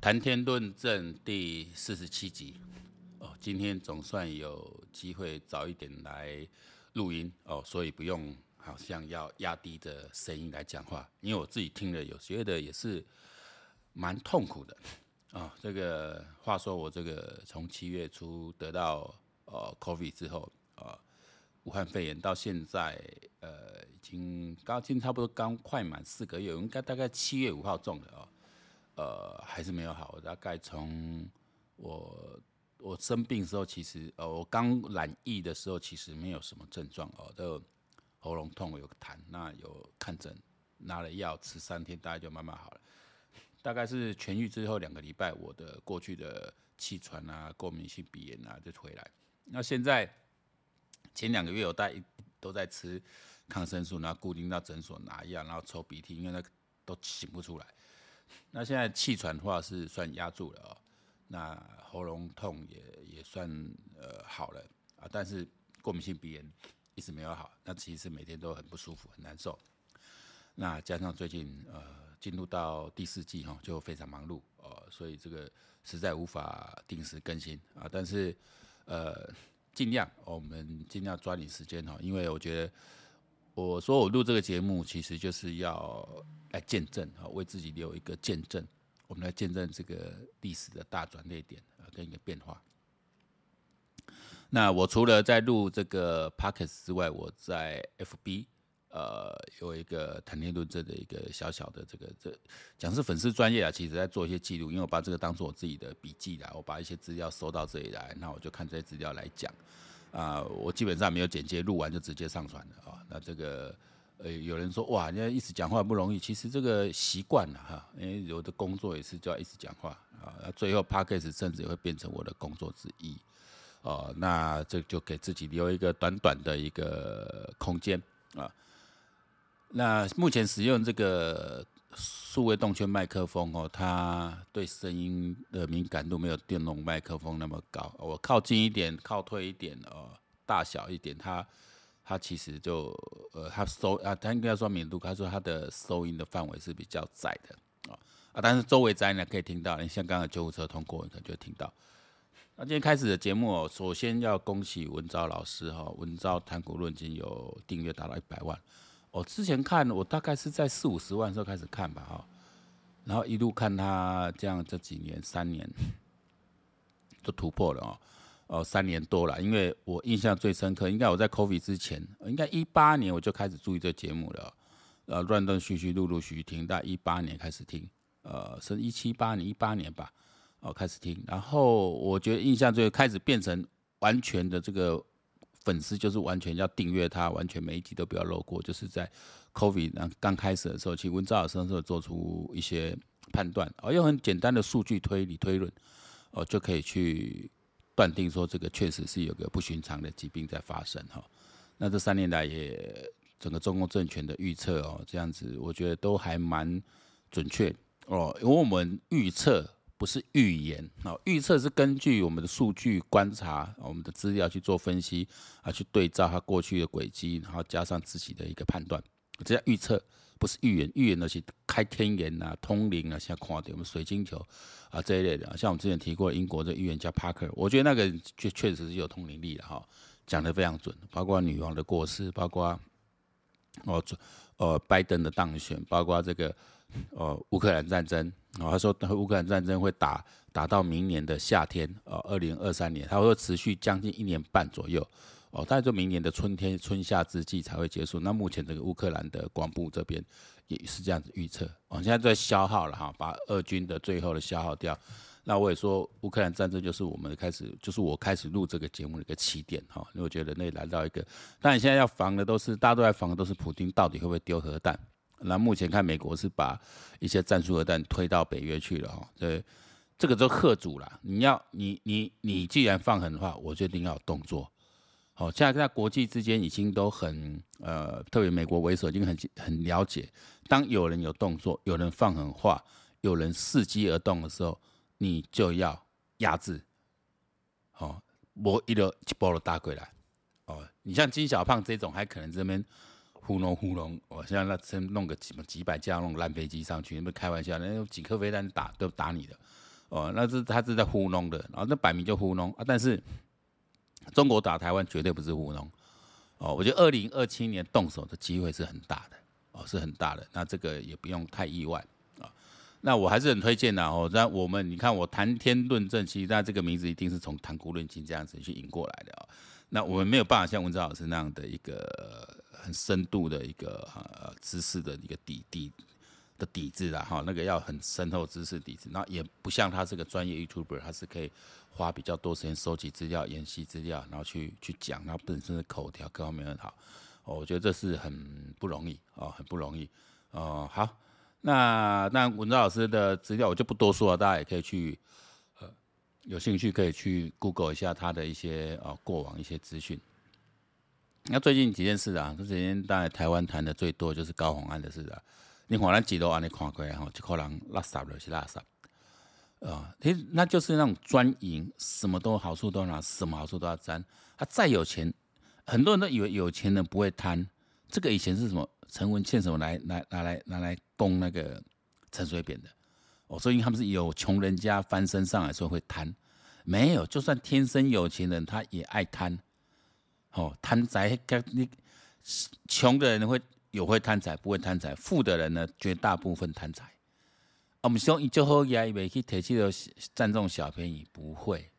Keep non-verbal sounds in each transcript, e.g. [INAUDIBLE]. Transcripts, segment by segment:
谈天论政第四十七集哦，今天总算有机会早一点来录音哦，所以不用好像要压低的声音来讲话，因为我自己听了有觉得也是蛮痛苦的啊、哦。这个话说我这个从七月初得到呃 COVID 之后啊、武汉肺炎到现在呃已经刚今差不多刚快满四个月，应该大概七月五号中的哦。呃，还是没有好。大概从我我生病时候，其实呃，我刚染疫的时候，其实没有什么症状哦，都喉咙痛，有痰，那有看诊，拿了药吃三天，大概就慢慢好了。大概是痊愈之后两个礼拜，我的过去的气喘啊、过敏性鼻炎啊就回来。那现在前两个月我大概都在吃抗生素，然后固定到诊所拿药，然后抽鼻涕，因为那个都擤不出来。那现在气喘的话是算压住了哦，那喉咙痛也也算呃好了啊，但是过敏性鼻炎一直没有好，那其实每天都很不舒服，很难受。那加上最近呃进入到第四季哈，就非常忙碌哦，所以这个实在无法定时更新啊，但是呃尽量我们尽量抓紧时间哈，因为我觉得。我说我录这个节目，其实就是要来见证啊，为自己留一个见证。我们来见证这个历史的大转捩点啊，跟一个变化。那我除了在录这个 Podcast 之外，我在 FB 呃有一个谈天论政的一个小小的这个这讲是粉丝专业啊，其实在做一些记录，因为我把这个当做我自己的笔记啦，我把一些资料收到这里来，那我就看这些资料来讲。啊、我基本上没有剪接，录完就直接上传了啊、那这个，呃，有人说哇，人家一直讲话不容易，其实这个习惯了哈，因为有的工作也是就要一直讲话啊。那最后 Podcast 甚至也会变成我的工作之一哦。那这就给自己留一个短短的一个空间啊。那目前使用这个。数位动圈麦克风哦，它对声音的敏感度没有电容麦克风那么高。我靠近一点，靠退一点哦，大小一点，它它其实就呃，它收啊，它应该说敏度，他说它的收音的范围是比较窄的啊啊，但是周围窄呢可以听到，你像刚刚救护车通过，你可就听到。那今天开始的节目哦，首先要恭喜文昭老师哈，文昭谈古论今有订阅达到一百万。我之前看，我大概是在四五十万的时候开始看吧，哈，然后一路看他这样这几年三年都突破了哦，哦三年多了，因为我印象最深刻，应该我在 COVID 之前，应该一八年我就开始注意这节目了，呃，断断续续、陆陆续续听，到一八年开始听，呃，是一七八年、一八年吧，哦开始听，然后我觉得印象最开始变成完全的这个。粉丝就是完全要订阅他，完全每一集都不要漏过。就是在 COVID 那刚开始的时候，其实文昭老师会做出一些判断，哦，用很简单的数据推理推论，哦，就可以去断定说这个确实是有个不寻常的疾病在发生哈。那这三年来也整个中共政权的预测哦，这样子我觉得都还蛮准确哦，因为我们预测。不是预言啊，预测是根据我们的数据观察，我们的资料去做分析啊，去对照它过去的轨迹，然后加上自己的一个判断，这叫预测，不是预言。预言的是开天眼啊、通灵啊，像看到我们水晶球啊这一类的，像我们之前提过英国的预言家帕克，我觉得那个确确实是有通灵力的哈，讲得非常准，包括女王的过世，包括哦呃拜登的当选，包括这个。哦，乌克兰战争，然哦，他说乌克兰战争会打打到明年的夏天，哦，二零二三年，他会持续将近一年半左右，哦，大概就明年的春天春夏之际才会结束。那目前这个乌克兰的广部这边也是这样子预测，哦，现在在消耗了哈，把俄军的最后的消耗掉。那我也说，乌克兰战争就是我们开始，就是我开始录这个节目的一个起点哈。因为我觉得那来到一个，但你现在要防的都是大家都在防的都是普丁到底会不会丢核弹。那目前看，美国是把一些战术核弹推到北约去了哈，对，这个就吓阻了。你要你你你既然放狠话，我就一定要有动作。好，现在在国际之间已经都很呃，特别美国为首，已经很很了解，当有人有动作，有人放狠话，有人伺机而动的时候，你就要压制。哦，我一个一波的打过来。哦，你像金小胖这种，还可能这边。糊弄糊弄，我现在那真弄个几几百架那种烂飞机上去，你们开玩笑，那几颗飞弹打都打你的，哦，那是他是在糊弄的，然后那摆明就糊弄啊。但是中国打台湾绝对不是糊弄哦，我觉得二零二七年动手的机会是很大的哦，是很大的。那这个也不用太意外啊。那我还是很推荐的哦。那我们你看我谈天论政，其实那这个名字一定是从谈古论今这样子去引过来的啊。那我们没有办法像文昭老师那样的一个很深度的一个呃知识的一个底底的底子啦哈，那个要很深厚知识底子，那也不像他这个专业 YouTuber，他是可以花比较多时间收集资料、研习资料，然后去去讲，然后本身的口条各方面很好，我觉得这是很不容易哦，很不容易哦。好，那那文昭老师的资料我就不多说了，大家也可以去呃。有兴趣可以去 Google 一下他的一些呃过往一些资讯。那最近几件事啊，这几天当然台湾谈的最多就是高洪安的事啊。你可能几多案你看过来哈，就可能垃圾了是垃圾啊。其实那就是那种专营，什么都好处都拿，什么好处都要沾。他再有钱，很多人都以为有钱人不会贪。这个以前是什么？陈文茜什么来来拿来拿来攻那个陈水扁的。哦，所以他们是有穷人家翻身上来，说会贪。没有，就算天生有钱人，他也爱贪。哦，贪财，你穷的人会有会贪财，不会贪财。富的人呢，绝大部分贪财。我们说，你就好呀，以为去铁气的占这种小便宜，不会。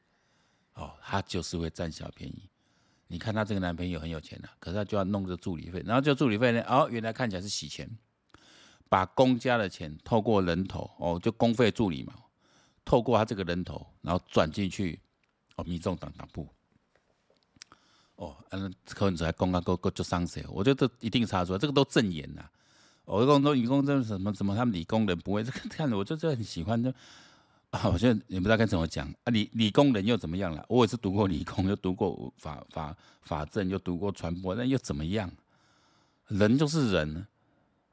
哦，他就是会占小便宜。你看他这个男朋友很有钱的，可是他就要弄这助理费，然后这助理费呢，哦，原来看起来是洗钱。把公家的钱透过人头哦，就公费助理嘛，透过他这个人头，然后转进去哦，民众党党部哦，嗯，柯文哲还公开够够就上谁？我觉得这一定查出来，这个都证言呐。我讲说理工这什么什么，他们理工人不会 [LAUGHS] 这个看的，我就就很喜欢。就 [COUGHS] 啊，我现在也不知道该怎么讲啊。理理工人又怎么样了？我也是读过理工，又读过法法法政，又读过传播，那又怎么样？人就是人。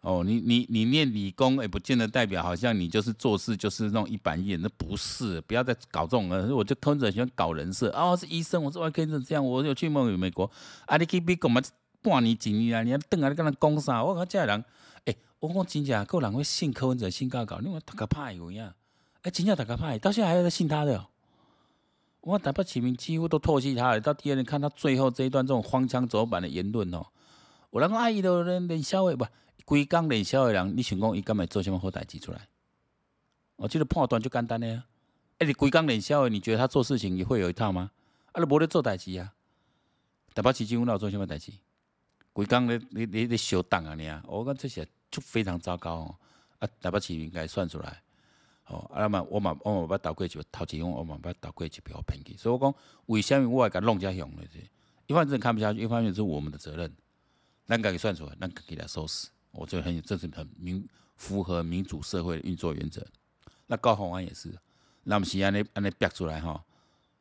哦，你你你念理工，也不见得代表好像你就是做事就是那种一板一眼，那不是，不要再搞这种了。我就柯文哲喜欢搞人设，哦，是医生，我说我可以这样，我有去梦游美国，啊，你去美国嘛，半年几年啊，你要等啊，你跟他讲啥？我讲这人，哎、我讲真假，够人会信柯文哲，信搞搞，你为大家怕有影，哎，真正大家怕，到现在还在信他的。我台北市民几乎都唾弃他了，到第二天看他最后这一段这种荒腔走板的言论哦，我那个阿姨的人连消话不。规工练销的人，你想讲伊敢会做什么好代志出来？我觉得判断就简单的呀。哎，你规工练销的，你觉得他做事情也会有一套吗？啊，你无咧做代志啊？台北市政府有做什么代志？规工咧，你你你小党啊你啊！我讲这些就非常糟糕哦。啊，台北市民应该算出来。哦，啊嘛，我嘛我嘛把倒过去，头前我嘛把倒过去，不要偏去。所以我讲，为什么我会甲弄这样用呢？一方面看不下去，一方面是我们的责任。咱家己算出来，咱家己来收拾。我觉得很有，这是很民符合民主社会的运作原则。那高虹安也是，那么是安尼安尼逼出来哈，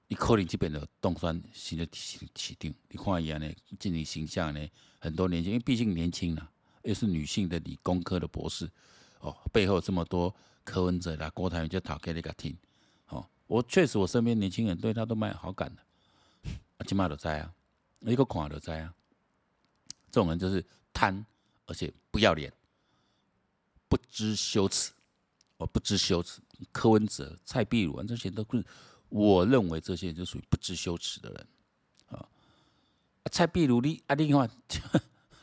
你可能这边的动山新的起起定，你看一样呢，经营形象呢，很多年轻，因为毕竟年轻了，又是女性的理工科的博士，哦，背后这么多柯文哲啦、郭台铭就讨给那个听，哦，我确实我身边年轻人对他都蛮有好感的，啊，起码都在啊，一个看都在啊，这种人就是贪。而且不要脸，不知羞耻，我不知羞耻。柯文哲、蔡壁如这些都是，我认为这些就属于不知羞耻的人啊。蔡壁如你啊，你看，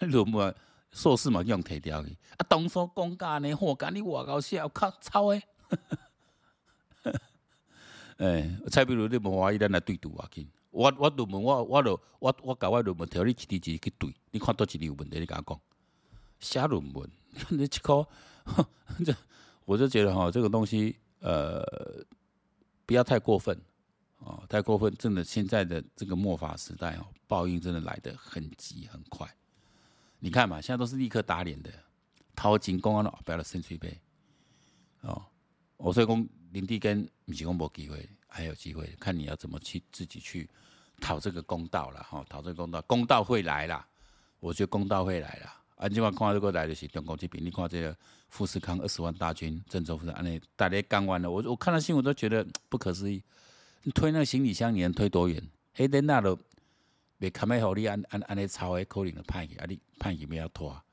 [LAUGHS] 论文硕士嘛用提掉去，啊，当初公家呢，我讲你外搞笑，靠操诶！[LAUGHS] 哎，蔡壁如你无怀疑咱来对赌啊？紧，我我论文我我就我我搞我论文条你一字一字去对，你看多几里有问题，你跟我讲。写论文，[LAUGHS] 你 [LAUGHS] 这个，这我就觉得哈，这个东西呃，不要太过分哦，太过分，真的现在的这个末法时代哦，报应真的来得很急很快。你看嘛，现在都是立刻打脸的，掏金公安的不要了肾水杯哦。我所以讲林地跟不是讲没机会，还有机会，看你要怎么去自己去讨这个公道了哈，讨这个公道，公道会来啦，我觉得公道会来了。啊，今晚看这个来的是中国这边，你看这个富士康二十万大军郑州富士，安尼大家干完了，我我看到新闻都觉得不可思议。你推那个行李箱，你能推多远？黑灯那都别看没好，你按按按那超诶，可能就判去，啊你判去不要拖。啊，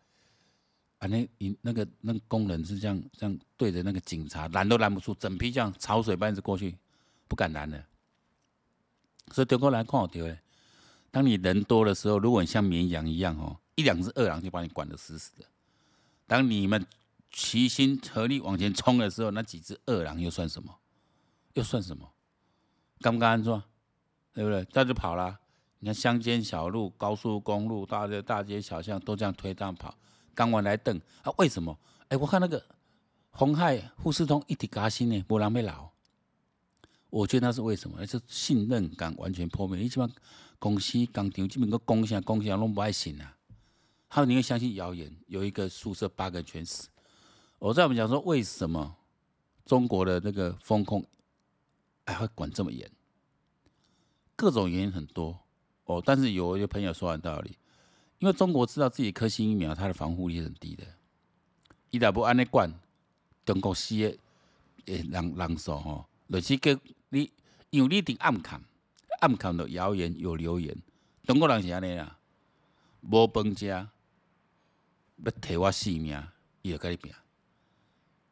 那你那个那个工人是这样这样对着那个警察拦都拦不住，整批这样潮水般子过去，不敢拦的。所以中国人看好丢嘞。当你人多的时候，如果你像绵羊一样哦，一两只饿狼就把你管得死死的。当你们齐心合力往前冲的时候，那几只饿狼又算什么？又算什么？刚刚安装，对不对？他就跑了。你看乡间小路、高速公路、大街大街小巷都这样推这样跑，刚完来瞪啊？为什么？哎，我看那个红海富士通一直加薪呢，没人要留。我觉得那是为什么？那是信任感完全破灭。你起码公司工厂这边个公司公司拢不爱信啊。还有你会相信谣言？有一个宿舍八个人全死。我在我们讲说，为什么中国的那个风控还会管这么严？各种原因很多哦。但是有一个朋友说完道理，因为中国知道自己科兴疫苗它的防护力很低的，伊若不按呢管，中国死的诶人人数吼，就是个。你因为你定暗看，暗看的谣言有流言，中国人是安尼啊，无饭食，要摕我性命，伊就甲你拼。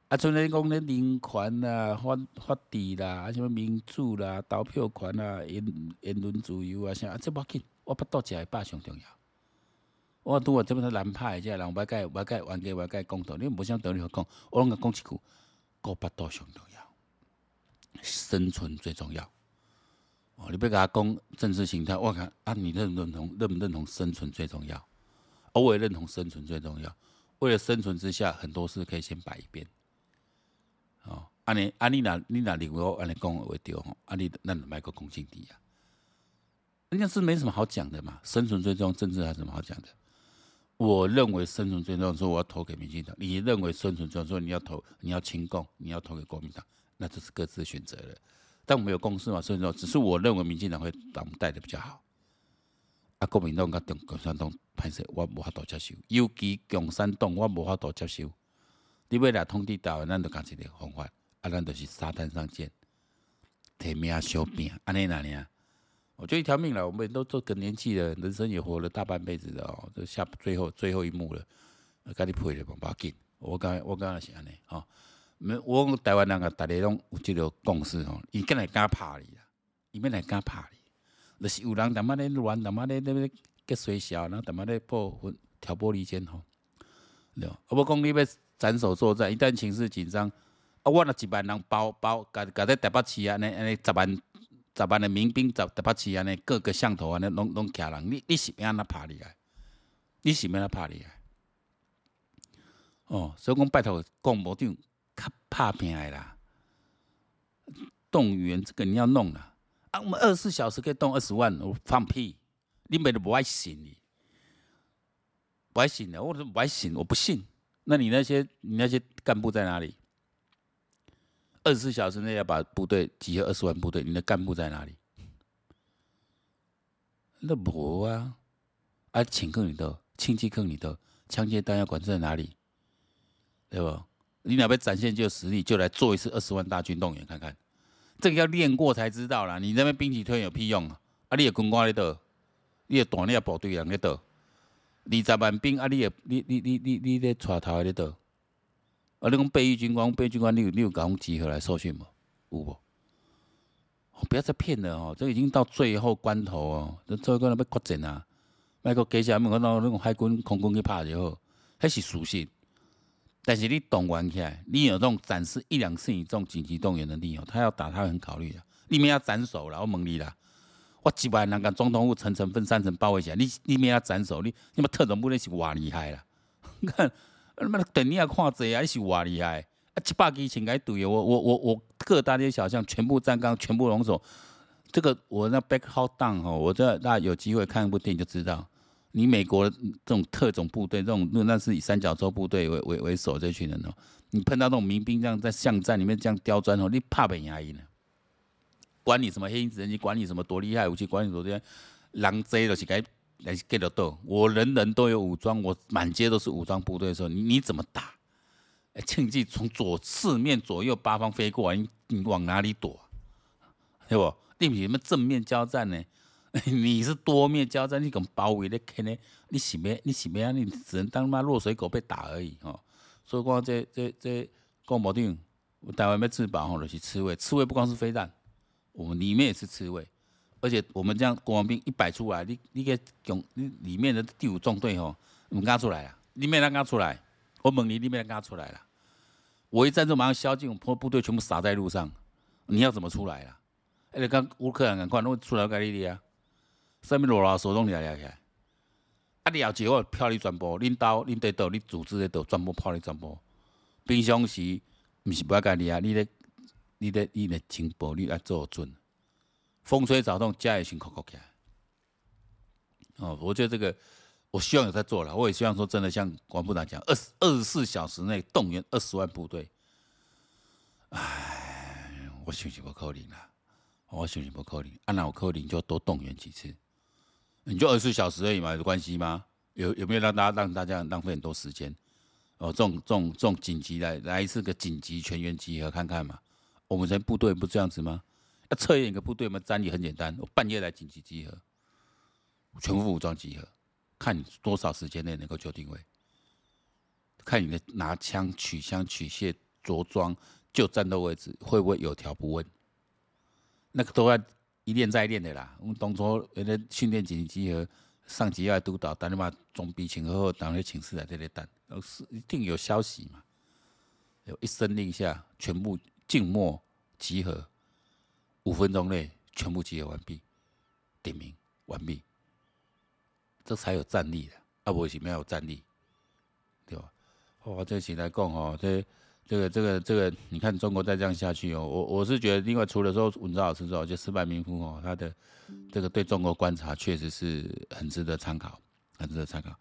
啊，像你讲咧人权啦、法法治啦、啊什么民主啦、投票权啦、言言论自由啊啥，啊这无要紧，我巴肚食的饱上重要。我拄啊这边是南派，即个人，我甲我甲冤家，我甲讲道理，你无想道理好讲，我拢甲讲一句，顾巴肚上重要。生存最重要。哦，你要甲我讲政治形态，我看啊，你认不认同？认不认同生存最重要？我也认同生存最重要。为了生存之下，很多事可以先摆一边。哦，安尼，安尼哪，你哪认为我安尼讲会对吼？安尼，那买个公信地啊？人家是没什么好讲的嘛。生存最重要，政治还有什么好讲的？我认为生存最重要，说我要投给民进党。你认为生存最重要，说你要投，你要亲共，你要投给国民党。那这是各自的选择了，但我们有共识嘛？所以说，只是我认为民进党会党带的比较好。啊，国民党甲中共产党拍摄，我无法度接受，尤其共产党我无法度接受。你要来统治台湾，咱就讲一个方法，啊，咱就是沙滩上见，提命小命，安尼哪样？我就一条命了，我们都做更年期了，人生也活了大半辈子了哦，就下最后最后一幕了，跟你配的不要紧，我刚我刚刚是安尼哦。没，我台湾人啊，大家拢有这个共识吼，伊敢来敢拍你啊，伊免来敢拍你，就是有人他妈咧乱，他妈咧咧咧结衰小，然后他妈咧破挑拨离间吼，对吧？我讲你要斩首作战，一旦情势紧张，啊，我那几万人包包，搞搞在台北市啊，那那十万十万的民兵十台北市安尼各个巷头安尼拢拢徛人，你你是免安那拍你啊？你是免安那拍你啊？哦，所以讲拜托广播长。较怕拼的啦，动员这个你要弄了我们二十四小时可以动二十万，我放屁！你们都不爱信你，不爱信的，我说不爱信，我不信。那你那些你那些干部在哪里？二十四小时内要把部队集合二十万部队，你的干部在哪里？那无啊！啊，钱坑里头，亲戚坑里头，枪械弹药管制在哪里？对不？你哪边展现这个实力，就来做一次二十万大军动员看看，这个要练过才知道啦。你那边兵棋推有屁用啊？啊，你也军官在倒，你也大你也部队人在倒，二十万兵啊，你也你你你你你咧带头在倒，啊，你讲备役军官，备役军官你有你有甲阮集合来受训无？有无？哦不要再骗了哦，这已经到最后关头哦，这最后关头要决战啊！那个接下来我们看到那种海军空军去拍就好，还是属实。但是你动员起来，你有这种展示一两次你这种紧急动员能力哦，他要打他很考虑的。你们要斩首了，我问你啦，我几百人跟总统府层层分三层包围起来，你你们要斩首，你你们特种部队是哇厉害啦！看他妈的等你要看这啊，你是哇厉害啊！七百几千个队员，我我我我各大街小巷全部站岗，全部龙首。这个我那 back how down 哈，我这大家有机会看一部电影就知道。你美国这种特种部队，这种那那是以三角洲部队为为为首这群人哦，你碰到那种民兵这样在巷战里面这样刁钻哦，你怕被压抑呢？管你什么黑鹰直升机，管你什么多厉害武器，管你多厉害，狼贼都是该来 get 到。我人人都有武装，我满街都是武装部队的时候，你你怎么打？哎，庆记从左四面左右八方飞过来，你你往哪里躲？对不？对不起，你们正面交战呢？[LAUGHS] 你是多面交战，你敢包围的肯定，你是咩？你是咩？你只能当妈落水狗被打而已哦。所以讲这这这国防部，台湾要自保吼，就是刺猬。刺猬不光是飞弹，我们里面也是刺猬。而且我们这样国防兵一摆出来，你你个总你里面的第五纵队吼，你们刚出来啊？里面人刚出来，我问你里面人刚出来了。我一站住，马上宵禁，我部队全部撒在路上，你要怎么出来啦？哎，你讲乌克兰赶快，我出来给你的啊！上面罗老手动俩俩起来，啊！了解我票你全部，恁兜恁在倒，你组织在倒，全部票你全部。平常时毋是不要干你啊！你咧你咧你咧情报，你来做准。风吹草动，家也先哭哭起来。哦，我觉得这个，我希望有在做了。我也希望说，真的像国防部长讲，二十二十四小时内动员二十万部队。唉，我相信不可能啦，我相信不可能。啊、那我可能就多动员几次。你就二十四小时而已嘛，有关系吗？有有没有让大家让大家浪费很多时间？哦，这种这种这种紧急来来一次个紧急全员集合看看嘛。我们这部队不这样子吗？要测验一个部队嘛，战力很简单，我半夜来紧急集合，全副武装集合，看你多少时间内能够就定位，看你的拿枪取枪取械着装就战斗位置会不会有条不紊，那个都要。一练再练的啦，我们当初那个训练紧急集合，上级要来督导，等你把装备请后，当然请示来这里等，是一定有消息嘛？有一声令下，全部静默集合，五分钟内全部集合完毕，点名完毕，这才有战力的，啊，为什么要有战力？对吧？哦，这是来讲哦，这。这个这个这个，你看中国再这样下去哦，我我是觉得，另外除了说文章老师之后，就矢板明夫哦，他的这个对中国观察确实是很值得参考，很值得参考。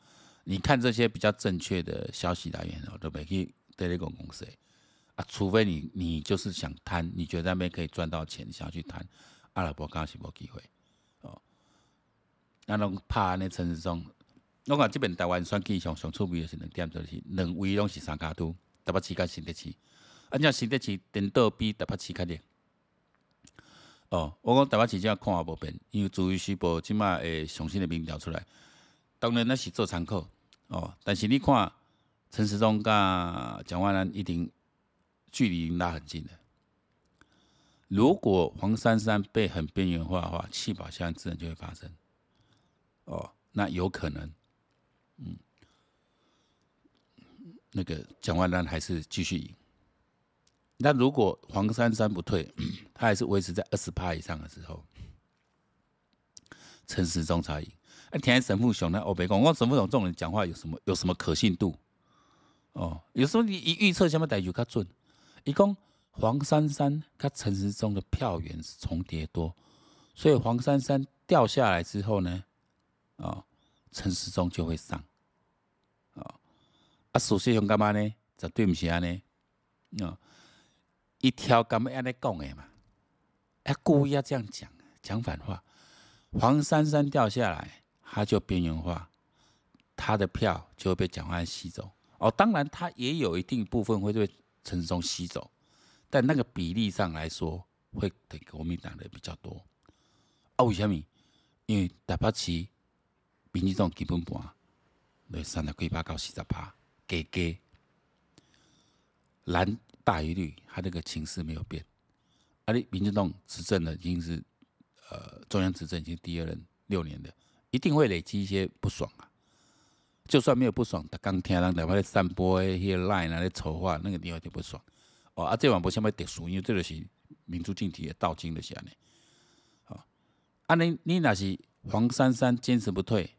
你看这些比较正确的消息来源哦，都没去对那个公司啊，除非你你就是想贪，你觉得那边可以赚到钱，想要去贪，阿拉伯刚是没机会哦。那种怕那陈时中，我讲这边台湾选举上上趣味的是两点，就是两位拢是三脚督。台北市跟新北市，啊，像新北市颠倒比台北市较热。哦，我讲台北市这样看也无变，因为自由时报即马会上新的民调出来，当然那是做参考。哦，但是你看陈时中跟蒋万安一定距离拉很近的。如果黄珊珊被很边缘化的话，弃保现象自然就会发生。哦，那有可能，嗯。那个蒋万安还是继续赢。那如果黄珊珊不退，[CLEARS THROAT] 他还是维持在二十趴以上的时候，陈时中才赢。那听沈富雄那欧北讲，我沈富雄这种人讲话有什么有什么可信度？哦，有时候你一预测什么代就较准。一共黄珊珊跟陈时中的票源是重叠多，所以黄珊珊掉下来之后呢，啊、哦，陈时中就会上。啊，事实上干嘛呢？绝对不是安尼。哦，一条干嘛安尼讲的嘛？哎，故意要这样讲，讲反话。黄珊珊掉下来，他就边缘化，他的票就会被蒋万安吸走。哦，当然他也有一定部分会被陈时中吸走，但那个比例上来说，会给国民党的比较多。啊，为什么？因为台北市民进党基本盘，对三十几趴到四十趴。给给蓝大于绿，他这个情势没有变。啊，你民进党执政的已经是呃中央执政已经第二任六年了，一定会累积一些不爽啊。就算没有不爽，他刚听人台湾在散播一些 line 啊，在丑话，那个地方就不爽。哦，啊，这碗不像要特殊，因为这个是民主政体的道经的下呢。好，啊，你你那是黄珊珊坚持不退，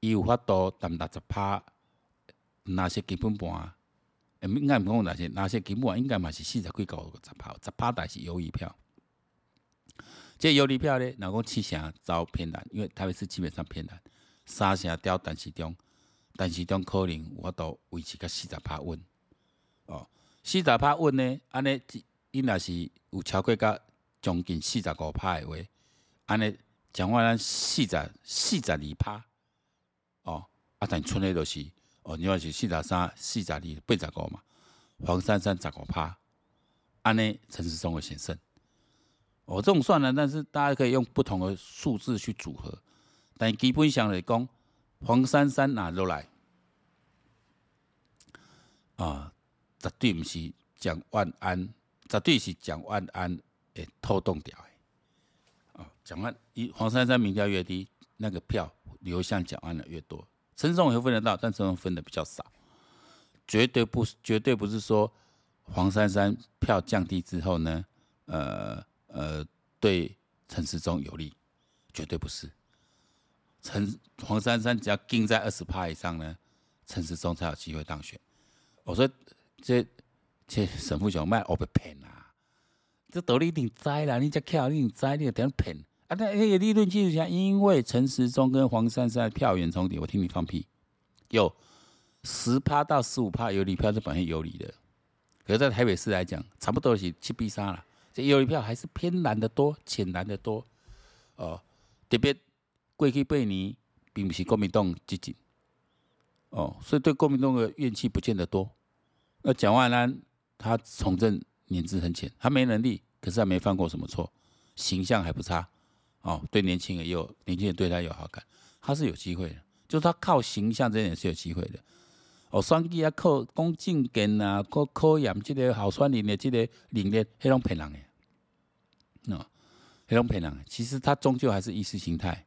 伊有法度谈六十趴。那些基本盘，应该毋讲那些，那些基本盘应该嘛是四十几个十趴，十趴但是犹豫票。这犹豫票呢，若讲七成遭偏蓝，因为台北市基本上偏蓝，三成掉但是中，但是中可能有法度维持个四十趴稳。哦，四十趴稳呢，安尼伊若是有超过个将近四十五趴的话，安尼讲话咱四十四十二趴。哦，啊，但剩的就是。哦，你话是四十三、四十二、八十五嘛？黄珊珊十五趴，安尼陈时中会险胜。哦，这种算了，但是大家可以用不同的数字去组合，但基本上来讲，黄珊珊哪落来啊，绝对不是蒋万安，绝对是蒋万安诶拖动掉诶啊，蒋万一黄珊珊民调越低，那个票流向蒋万安的越多，陈时中也分得到，但陈时中分的比较少，绝对不绝对不是说黄珊珊票降低之后呢，呃。呃，对陈时中有利，绝对不是。陈黄珊珊只要盯在二十趴以上呢，陈时中才有机会当选。我说这这沈富雄卖我被骗啊，这道理一定知啦，你这票你知，你点骗啊？那那个理论基础上，因为陈时中跟黄珊珊票源重叠，我听你放屁。有十趴到十五趴有理票是本来有理的，可是在台北市来讲，差不多是七比三了。这有利票还是偏蓝的多，浅蓝的多，哦，特别过去八年并不是国民党激进，哦，所以对国民党的怨气不见得多。那蒋万安他从政年资很浅，他没能力，可是他没犯过什么错，形象还不差，哦，对年轻人也有年轻人对他有好感，他是有机会的，就是他靠形象这点是有机会的。哦，选举啊，靠讲政见啊，靠考验这个候选人的这个能力，那种骗人的，喏，那种骗人的。其实他终究还是意识形态。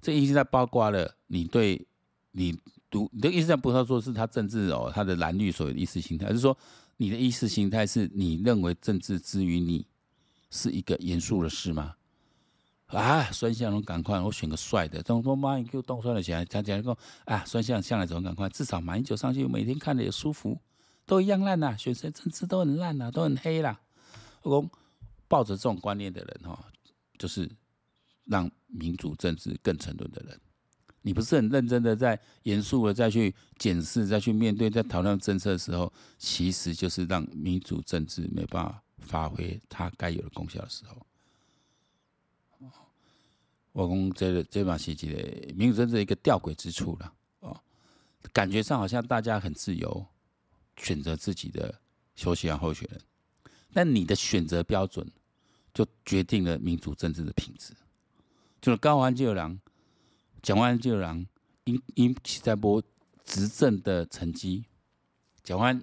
这意识形态包括了你对你读你的意识形态，不是说是他政治哦，他的蓝绿所谓的意识形态，而是说你的意识形态是你认为政治之于你是一个严肃的事吗？啊，选项拢赶快，我选个帅的。等说马英九当选了起来，他讲讲啊，选项向来怎么赶快？至少马英九上去，每天看着也舒服，都一样烂呐，选谁政治都很烂呐，都很黑啦。我讲抱着这种观念的人哈，就是让民主政治更沉沦的人。你不是很认真的在严肃的再去检视、再去面对、在讨论政策的时候，其实就是让民主政治没办法发挥它该有的功效的时候。我讲这个这把是一个民主政治一个吊诡之处了哦，感觉上好像大家很自由选择自己的休选候选人，但你的选择标准就决定了民主政治的品质。就是高虹安就有人，蒋万就有人，因因其在播执政的成绩，蒋万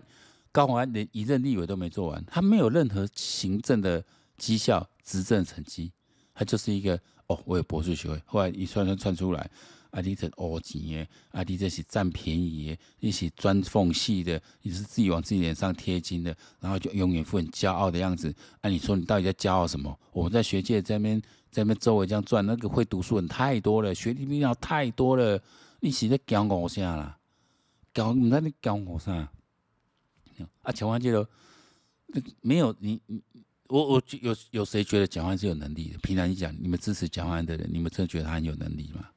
高虹安连一任立委都没做完，他没有任何行政的绩效、执政成绩，他就是一个。哦，我有博士学位，后来一串串串出来，啊，你这乌钱的，啊，你这是占便宜的，你是钻缝隙的，你是自己往自己脸上贴金的，然后就永远会很骄傲的样子。啊，你说你到底在骄傲什么？我们在学界这边在那边周围这样转，那个会读书人太多了，学历比较太多了，你是在骄傲啥啦？骄，你在那骄傲啥？啊，蒋万安就没有你。我我有有谁觉得蒋万是有能力的？平常你讲，你们支持蒋万的人，你们真的觉得他很有能力吗？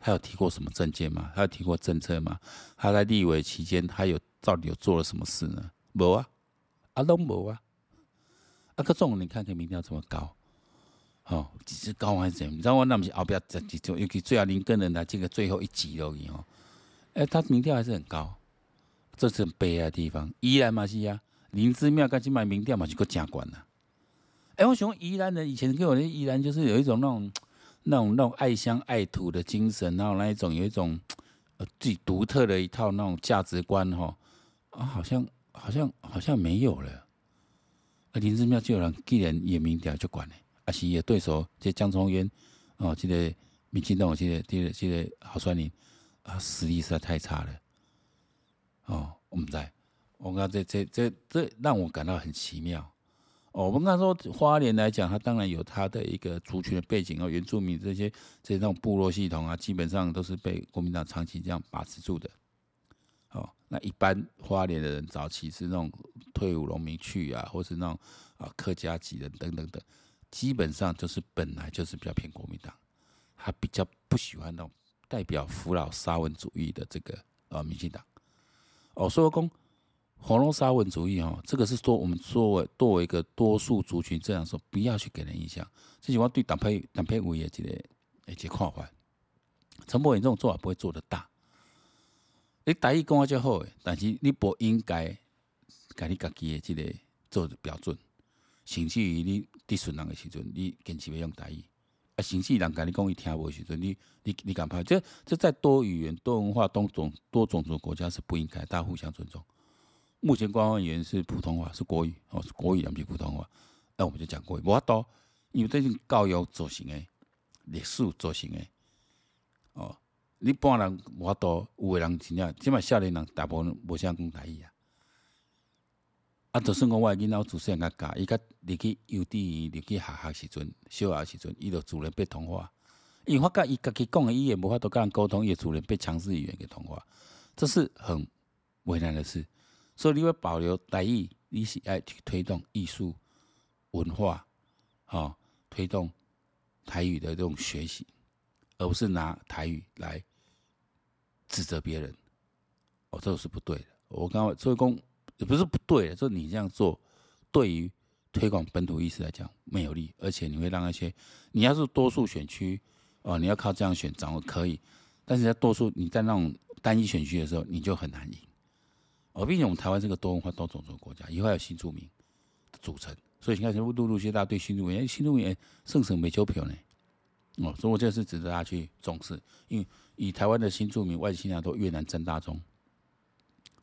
他有提过什么政见吗？他有提过政策吗？他在立委期间，他有到底有做了什么事呢？没啊，阿龙没啊。啊，可这种你看看民调这么高，哦，只是高还是怎样？你知道我那不是后边这几种，尤其最后林耕仁来这个最后一集而已哦。哎，他民调还是很高，这是很悲哀的地方。依然嘛是啊，林姿妙赶紧买民调嘛，就够加官了。哎、我喜欢宜兰人，以前给我的宜兰就是有一种那种、那种、那种爱乡爱土的精神，然后那一种有一种呃自己独特的一套那种价值观哈啊，好像好像好像没有了。啊，林志妙就有人既然也民调就管了，啊是也对手这江聪渊哦，这个民进党这个这个这个候选人啊，实力实在太差了。哦，我们在，我讲这这这这让我感到很奇妙。哦，我们刚才说花莲来讲，它当然有它的一个族群的背景哦，原住民这些这种部落系统啊，基本上都是被国民党长期这样把持住的。哦，那一般花莲的人早期是那种退伍农民去啊，或是那种啊客家籍的等等等，基本上就是本来就是比较偏国民党，他比较不喜欢那种代表扶老沙文主义的这个呃民进党。哦，所以讲。红龙沙文主义哦，这个是说我们作为作为一个多数族群这样说，不要去给人印象。这是我对党配党配委的这个一个看法。陈柏惟这种做法不会做得大。你台语讲话就好，但是你不应该给你自己的这个做标准，甚至于你滴顺人的时阵，你坚持要用台语。啊，甚至人甲你讲伊听无的时阵，你你你敢拍？这这在多语言、多文化、多种多种族国家是不应该，大家互相尊重。目前官方语言是普通话，是国语哦，是国语，而不是普通话。那我们就讲国语，无法度，因为这是教育造成的，历史造成的。哦，你半人无法度，有的人真正，即摆少年人大部分无啥讲台语啊。啊，就算讲我囡仔自细汉教，伊甲入去幼稚园、入去学校时阵、小学时阵，伊就自然被同化。因为发觉伊家己讲的语言无法度甲人沟通，伊自然被强势语言给同化，这是很为难的事。所以你要保留台语，你是爱去推动艺术文化，哈、哦，推动台语的这种学习，而不是拿台语来指责别人。哦，这个是不对的。我刚刚所以讲。也不是不对的，就你这样做，对于推广本土意识来讲没有利，而且你会让那些你要是多数选区哦，你要靠这样选掌握可以，但是在多数你在那种单一选区的时候，你就很难赢。哦，毕竟我们台湾是个多文化多种族的国家，以后还有新住民组成，所以你看，全部陆陆续续大家对新住民，新住民胜胜没交票呢。哦，所以我这是值得大家去重视，因为以台湾的新住民外籍新娘都越南增大中，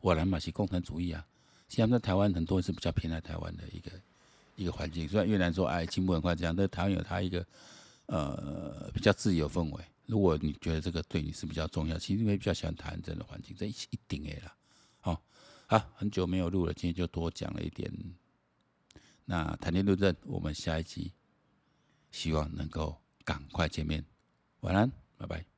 我来嘛是共产主义啊。现在在台湾很多人是比较偏爱台湾的一个一个环境，虽然越南说哎进步很快这样，但台湾有它一个呃比较自由氛围。如果你觉得这个对你是比较重要，其实你会比较喜欢台湾这样的环境，这一定的啦。好，很久没有录了，今天就多讲了一点。那谈天论证，我们下一集希望能够赶快见面。晚安，拜拜。